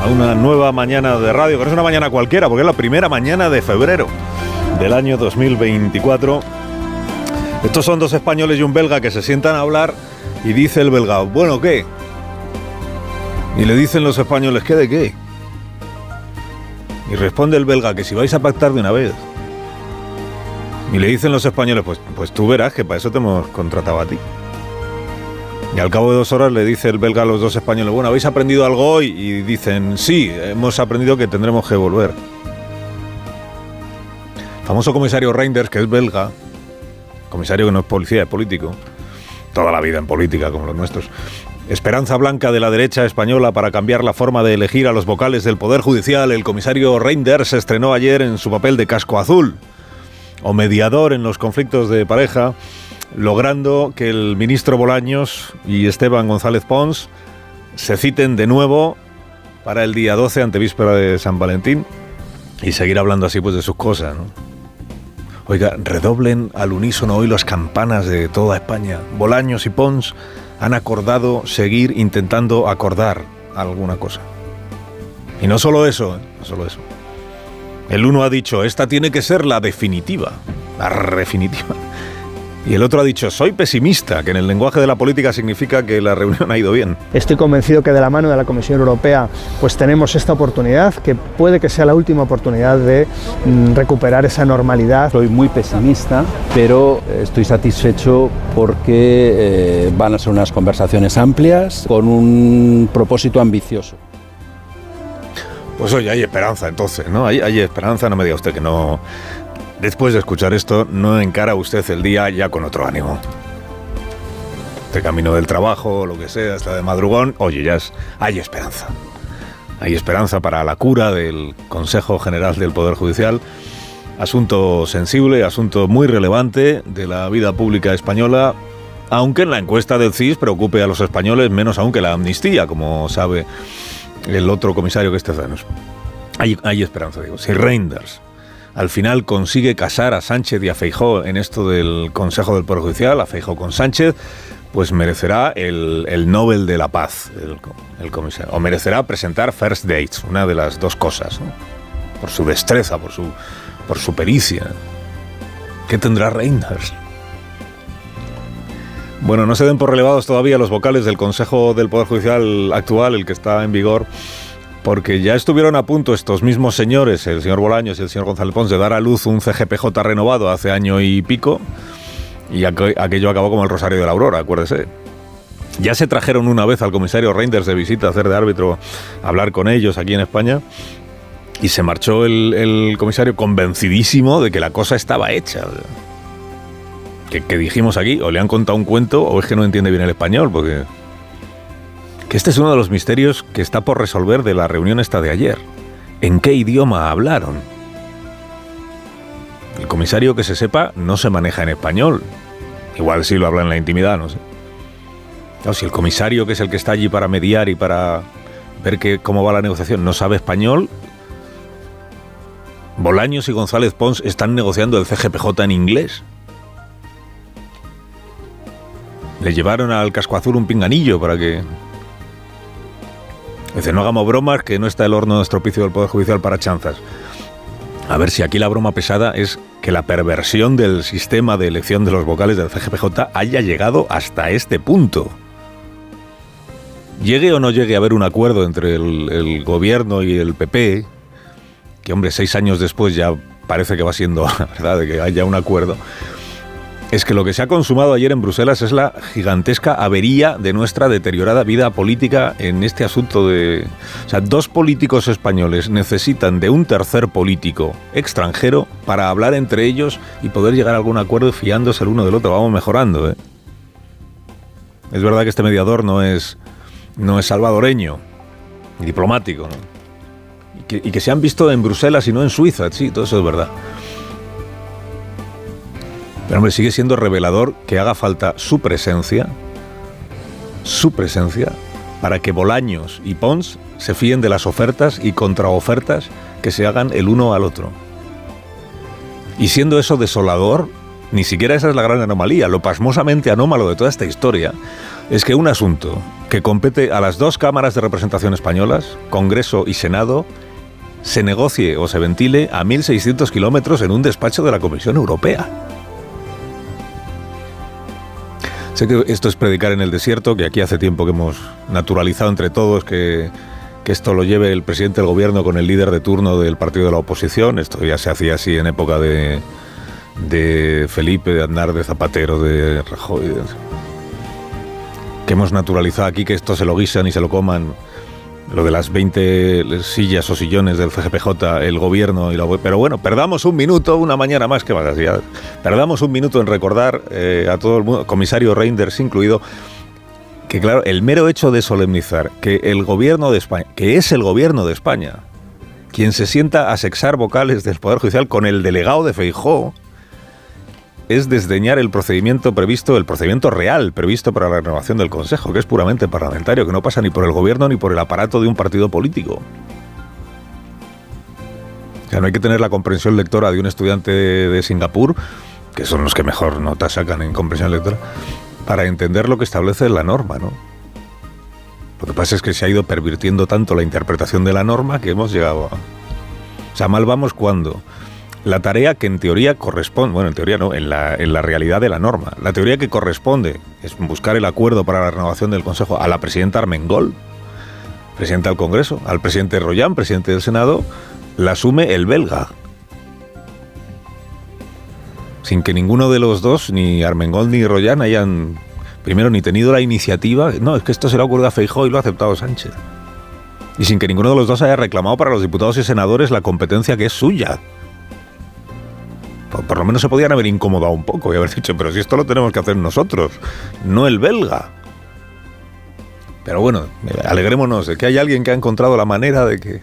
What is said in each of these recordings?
a una nueva mañana de radio, que es una mañana cualquiera, porque es la primera mañana de febrero del año 2024. Estos son dos españoles y un belga que se sientan a hablar y dice el belga, bueno, ¿qué? Y le dicen los españoles, ¿qué de qué? Y responde el belga que si vais a pactar de una vez. Y le dicen los españoles, pues, pues tú verás que para eso te hemos contratado a ti. Y al cabo de dos horas le dice el belga a los dos españoles, bueno, ¿habéis aprendido algo hoy? Y dicen, sí, hemos aprendido que tendremos que volver. El famoso comisario Reinders, que es belga, comisario que no es policía, es político, toda la vida en política como los nuestros. Esperanza blanca de la derecha española para cambiar la forma de elegir a los vocales del Poder Judicial, el comisario Reinders se estrenó ayer en su papel de casco azul, o mediador en los conflictos de pareja, logrando que el ministro Bolaños y Esteban González Pons se citen de nuevo para el día 12 ante víspera de San Valentín y seguir hablando así pues de sus cosas. Oiga, redoblen al unísono hoy las campanas de toda España. Bolaños y Pons han acordado seguir intentando acordar alguna cosa. Y no solo eso, ¿eh? no solo eso. El uno ha dicho, esta tiene que ser la definitiva, la definitiva. Y el otro ha dicho, soy pesimista, que en el lenguaje de la política significa que la reunión ha ido bien. Estoy convencido que de la mano de la Comisión Europea pues tenemos esta oportunidad, que puede que sea la última oportunidad de mm, recuperar esa normalidad. Soy muy pesimista, pero estoy satisfecho porque eh, van a ser unas conversaciones amplias con un propósito ambicioso. Pues oye, hay esperanza entonces, ¿no? Hay, hay esperanza, no me diga usted que no... Después de escuchar esto, no encara usted el día ya con otro ánimo. De camino del trabajo, lo que sea, hasta de madrugón, oye, ya es, hay esperanza. Hay esperanza para la cura del Consejo General del Poder Judicial. Asunto sensible, asunto muy relevante de la vida pública española, aunque en la encuesta del CIS preocupe a los españoles menos aún que la amnistía, como sabe el otro comisario que es Tezanos. Hay, hay esperanza, digo. Si Reinders al final consigue casar a Sánchez y a Feijó en esto del Consejo del Poder Judicial, a Feijó con Sánchez, pues merecerá el, el Nobel de la Paz, el, comisario. O merecerá presentar First Dates, una de las dos cosas, ¿no? por su destreza, por su, por su pericia. ¿Qué tendrá Reinders? Bueno, no se den por relevados todavía los vocales del Consejo del Poder Judicial actual, el que está en vigor, porque ya estuvieron a punto estos mismos señores, el señor Bolaños y el señor González Pons, de dar a luz un CGPJ renovado hace año y pico, y aquello acabó como el Rosario de la Aurora, acuérdese. Ya se trajeron una vez al comisario Reinders de visita a hacer de árbitro, hablar con ellos aquí en España, y se marchó el, el comisario convencidísimo de que la cosa estaba hecha. Que, que, dijimos aquí, o le han contado un cuento, o es que no entiende bien el español, porque que este es uno de los misterios que está por resolver de la reunión esta de ayer. ¿En qué idioma hablaron? El comisario que se sepa no se maneja en español. Igual sí lo habla en la intimidad, no sé. Si el comisario, que es el que está allí para mediar y para ver que, cómo va la negociación, no sabe español, Bolaños y González Pons están negociando el CGPJ en inglés. Le llevaron al casco azul un pinganillo para que Dice, no hagamos bromas, que no está el horno de estropicio del Poder Judicial para chanzas. A ver si aquí la broma pesada es que la perversión del sistema de elección de los vocales del CGPJ haya llegado hasta este punto. Llegue o no llegue a haber un acuerdo entre el, el gobierno y el PP, que hombre, seis años después ya parece que va siendo verdad de que haya un acuerdo es que lo que se ha consumado ayer en Bruselas es la gigantesca avería de nuestra deteriorada vida política en este asunto de... O sea, dos políticos españoles necesitan de un tercer político extranjero para hablar entre ellos y poder llegar a algún acuerdo fiándose el uno del otro. Vamos mejorando, ¿eh? Es verdad que este mediador no es, no es salvadoreño, diplomático, ¿no? y que, y que se han visto en Bruselas y no en Suiza, sí, todo eso es verdad. Pero hombre, sigue siendo revelador que haga falta su presencia, su presencia, para que Bolaños y Pons se fíen de las ofertas y contraofertas que se hagan el uno al otro. Y siendo eso desolador, ni siquiera esa es la gran anomalía. Lo pasmosamente anómalo de toda esta historia es que un asunto que compete a las dos cámaras de representación españolas, Congreso y Senado, se negocie o se ventile a 1.600 kilómetros en un despacho de la Comisión Europea. Sé que esto es predicar en el desierto, que aquí hace tiempo que hemos naturalizado entre todos que, que esto lo lleve el presidente del gobierno con el líder de turno del partido de la oposición. Esto ya se hacía así en época de, de Felipe, de Andar, de Zapatero, de Rajoy. que hemos naturalizado aquí que esto se lo guisan y se lo coman. Lo de las 20 sillas o sillones del CGPJ, el gobierno y la Pero bueno, perdamos un minuto, una mañana más que más. ya. Perdamos un minuto en recordar eh, a todo el mundo, comisario Reinders incluido, que claro, el mero hecho de solemnizar que el gobierno de España, que es el gobierno de España, quien se sienta a sexar vocales del Poder Judicial con el delegado de Feijó, es desdeñar el procedimiento previsto, el procedimiento real previsto para la renovación del Consejo, que es puramente parlamentario, que no pasa ni por el gobierno ni por el aparato de un partido político. O sea, no hay que tener la comprensión lectora de un estudiante de Singapur, que son los que mejor notas sacan en comprensión lectora, para entender lo que establece la norma, ¿no? Lo que pasa es que se ha ido pervirtiendo tanto la interpretación de la norma que hemos llegado a... O sea, mal vamos cuando la tarea que en teoría corresponde, bueno, en teoría no, en la, en la realidad de la norma, la teoría que corresponde es buscar el acuerdo para la renovación del Consejo a la presidenta Armengol, presidenta del Congreso, al presidente Royán, presidente del Senado, la asume el belga. Sin que ninguno de los dos, ni Armengol ni Royán, hayan, primero, ni tenido la iniciativa. No, es que esto se le ha ocurrido a Feijó y lo ha aceptado Sánchez. Y sin que ninguno de los dos haya reclamado para los diputados y senadores la competencia que es suya. Por, por lo menos se podían haber incomodado un poco y haber dicho, pero si esto lo tenemos que hacer nosotros, no el belga. Pero bueno, alegrémonos de que hay alguien que ha encontrado la manera de que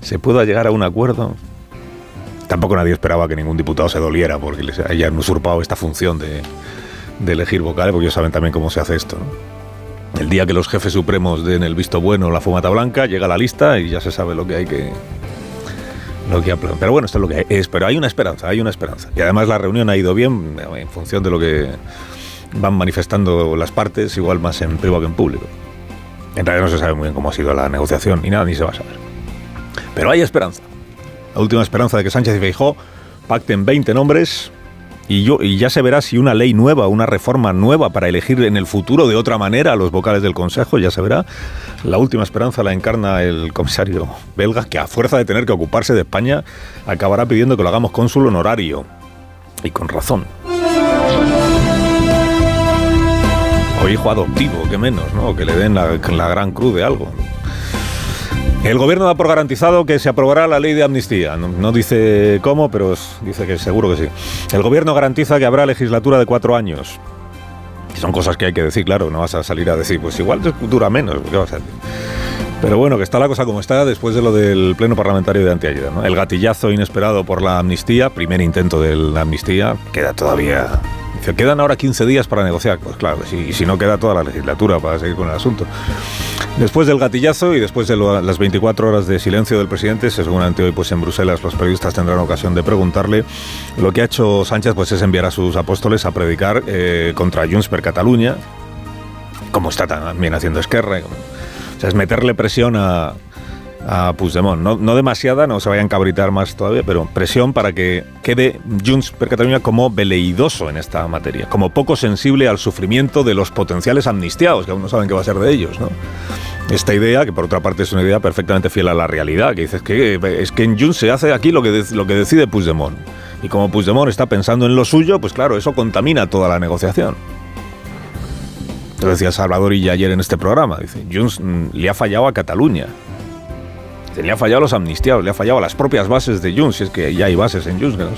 se pueda llegar a un acuerdo. Tampoco nadie esperaba que ningún diputado se doliera porque les hayan usurpado esta función de, elegir vocales, porque ellos saben también cómo se hace esto. El día que los jefes supremos den el visto bueno la fumata blanca, llega la lista y ya se sabe lo que hay que, lo que Pero bueno, esto es lo que es. Pero hay una esperanza, hay una esperanza. Y además la reunión ha ido bien en función de lo que van manifestando las partes, igual más en privado que en público. En realidad no se sabe muy bien cómo ha sido la negociación ni nada, ni se va a saber. Pero hay esperanza. La última esperanza de que Sánchez y Feijó pacten 20 nombres y, ya se verá si una ley nueva, una reforma nueva para elegir en el futuro de otra manera a los vocales del Consejo, ya se verá. La última esperanza la encarna el comisario belga, que a fuerza de tener que ocuparse de España, acabará pidiendo que lo hagamos cónsul honorario. Y con razón. O hijo adoptivo, que menos, ¿no? Que le den la gran cruz de algo. El gobierno da por garantizado que se aprobará la ley de amnistía. No, dice cómo, pero dice que seguro que sí. El gobierno garantiza que habrá legislatura de cuatro años. Son cosas que hay que decir, claro, no vas a salir a decir, pues igual dura menos. ¿qué a? Pero bueno, que está la cosa como está después de lo del pleno parlamentario de anteayer. ¿no? El gatillazo inesperado por la amnistía, primer intento de la amnistía, queda todavía... Dice, quedan ahora 15 días para negociar. Pues claro, si, y si no queda toda la legislatura para seguir con el asunto. Después del gatillazo y después de las 24 horas de silencio del presidente, seguramente hoy pues en Bruselas los periodistas tendrán ocasión de preguntarle, lo que ha hecho Sánchez pues es enviar a sus apóstoles a predicar eh, contra Junts per Catalunya, como está también haciendo Esquerra. o sea, es meterle presión a, a Puigdemont. No, no demasiada, no se vaya a encabritar más todavía, pero presión para que quede Junts per Catalunya como veleidoso en esta materia, como poco sensible al sufrimiento de los potenciales amnistiados, que aún no saben qué va a ser de ellos, ¿no? Esta idea, que por otra parte es una idea perfectamente fiel a la realidad, que dices que es que en Junts se hace aquí lo que, de- lo que decide Puigdemont. Y como Puigdemont está pensando en lo suyo, pues claro, eso contamina toda la negociación. Lo decía Salvador y ayer en este programa. Dice, Junts mm, le ha fallado a Cataluña. Dice, le ha fallado los amnistiados, le ha fallado a las propias bases de Junts, si es que ya hay bases en Junts. no.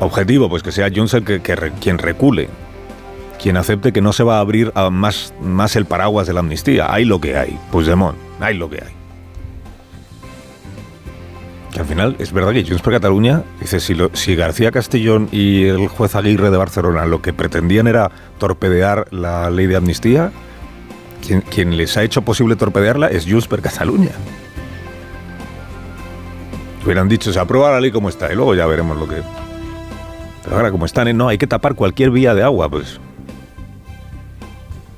Objetivo, pues que sea Junts el que, quien recule, quien acepte que no se va a abrir más, más el paraguas de la amnistía. Hay lo que hay, Puigdemont, hay lo que hay. que al final es verdad que Junts per Cataluña dice si, si García Castellón y el juez Aguirre de Barcelona lo que pretendían era torpedear la ley de amnistía, quien, les ha hecho posible torpedearla es Junts per Cataluña. Hubieran dicho, se aprueba la ley como está y luego ya veremos lo que... Pero ahora como están, no, hay que tapar cualquier vía de agua, pues...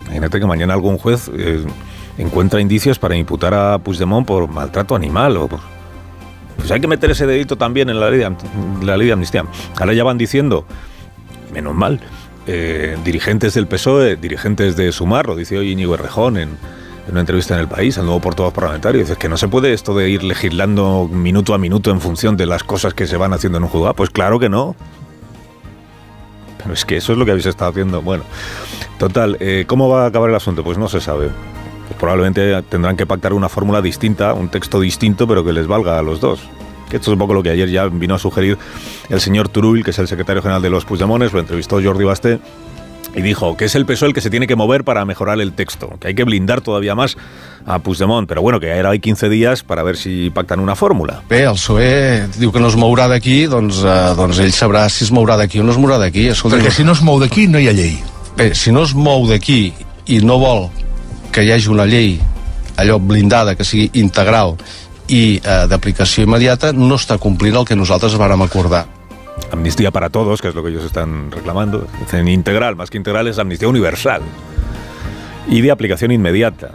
Imagínate que mañana algún juez eh, encuentra indicios para imputar a Puigdemont por maltrato animal o por pues hay que meter ese dedito también en la ley de, la ley de amnistía. Ahora ya van diciendo, menos mal, eh, dirigentes del PSOE, dirigentes de Sumar, lo dice hoy Íñigo Errejón en, una entrevista en El País, el nuevo portavoz parlamentario, dice que no se puede esto de ir legislando minuto a minuto en función de las cosas que se van haciendo en un juzgado. Pues claro que no. Pero es que eso es lo que habéis estado haciendo. Bueno, total, eh, ¿cómo va a acabar el asunto? Pues no se sabe probablemente tendrán que pactar una fórmula distinta, un texto distinto, pero que les valga a los dos. Que esto es un poco lo que ayer ya vino a sugerir el señor Turull, que es el secretario general de los Puigdemones, lo entrevistó Jordi Basté, y dijo que es el PSOE el que se tiene que mover para mejorar el texto, que hay que blindar todavía más a Puigdemont, pero bueno, que ahora hay 15 días para ver si pactan una fórmula. Bé, el PSOE diu que no es mourà d'aquí, doncs, eh, doncs ell sabrà si es mourà d'aquí o no es mourà d'aquí. Perquè si no es mou d'aquí no hi ha llei. Bé, si no es mou d'aquí i no vol que hi hagi una llei allò blindada, que sigui integral i eh, d'aplicació immediata, no està complint el que nosaltres vàrem acordar. Amnistía para todos, que es lo que ellos están reclamando. Dicen integral, más que integral es amnistía universal. Y de aplicación inmediata.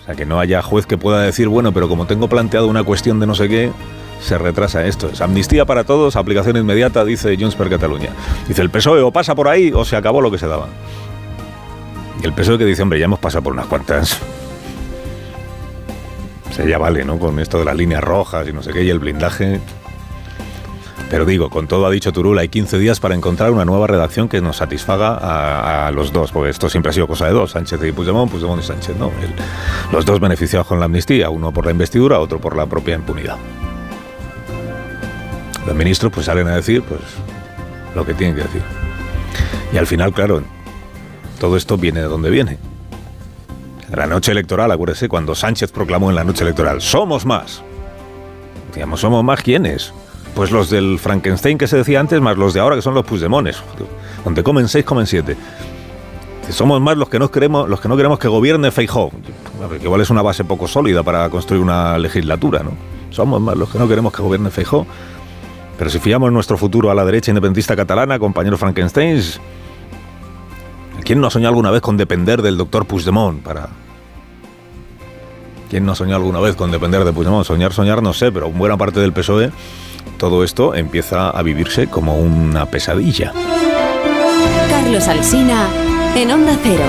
O sea, que no haya juez que pueda decir, bueno, pero como tengo planteado una cuestión de no sé qué, se retrasa esto. Es amnistía para todos, aplicación inmediata, dice Junts per Cataluña. Dice el PSOE o pasa por ahí o se acabó lo que se daba. Y el PSOE que dice, hombre, ya hemos pasado por unas cuantas. Ya vale, ¿no? Con esto de las líneas rojas y no sé qué, y el blindaje. Pero digo, con todo ha dicho Turul, hay 15 días para encontrar una nueva redacción que nos satisfaga a, los dos, porque esto siempre ha sido cosa de dos, Sánchez y Puigdemont, Puigdemont y Sánchez, ¿no? los dos beneficiados con la amnistía, uno por la investidura, otro por la propia impunidad. Los ministros pues salen a decir pues lo que tienen que decir. Y al final, claro, todo esto viene de donde viene. La noche electoral, acuérdese, cuando Sánchez proclamó en la noche electoral, somos más. Digamos, ¿somos más quiénes? Pues los del Frankenstein que se decía antes, más los de ahora que son los Puigdemones. Donde comen seis, comen siete. Somos más los que no queremos, los que no queremos que gobierne Feijóo. Que igual es una base poco sólida para construir una legislatura, ¿no? Somos más los que no queremos que gobierne Feijóo. Pero si fiamos nuestro futuro a la derecha independentista catalana, compañero Frankenstein, ¿Quién no ha soñado alguna vez con depender del doctor Puigdemont para... ¿Quién no ha soñado alguna vez con depender de Puigdemont? Soñar, soñar, no sé, pero buena parte del PSOE, todo esto empieza a vivirse como una pesadilla. Carlos Alsina, en Onda Cero.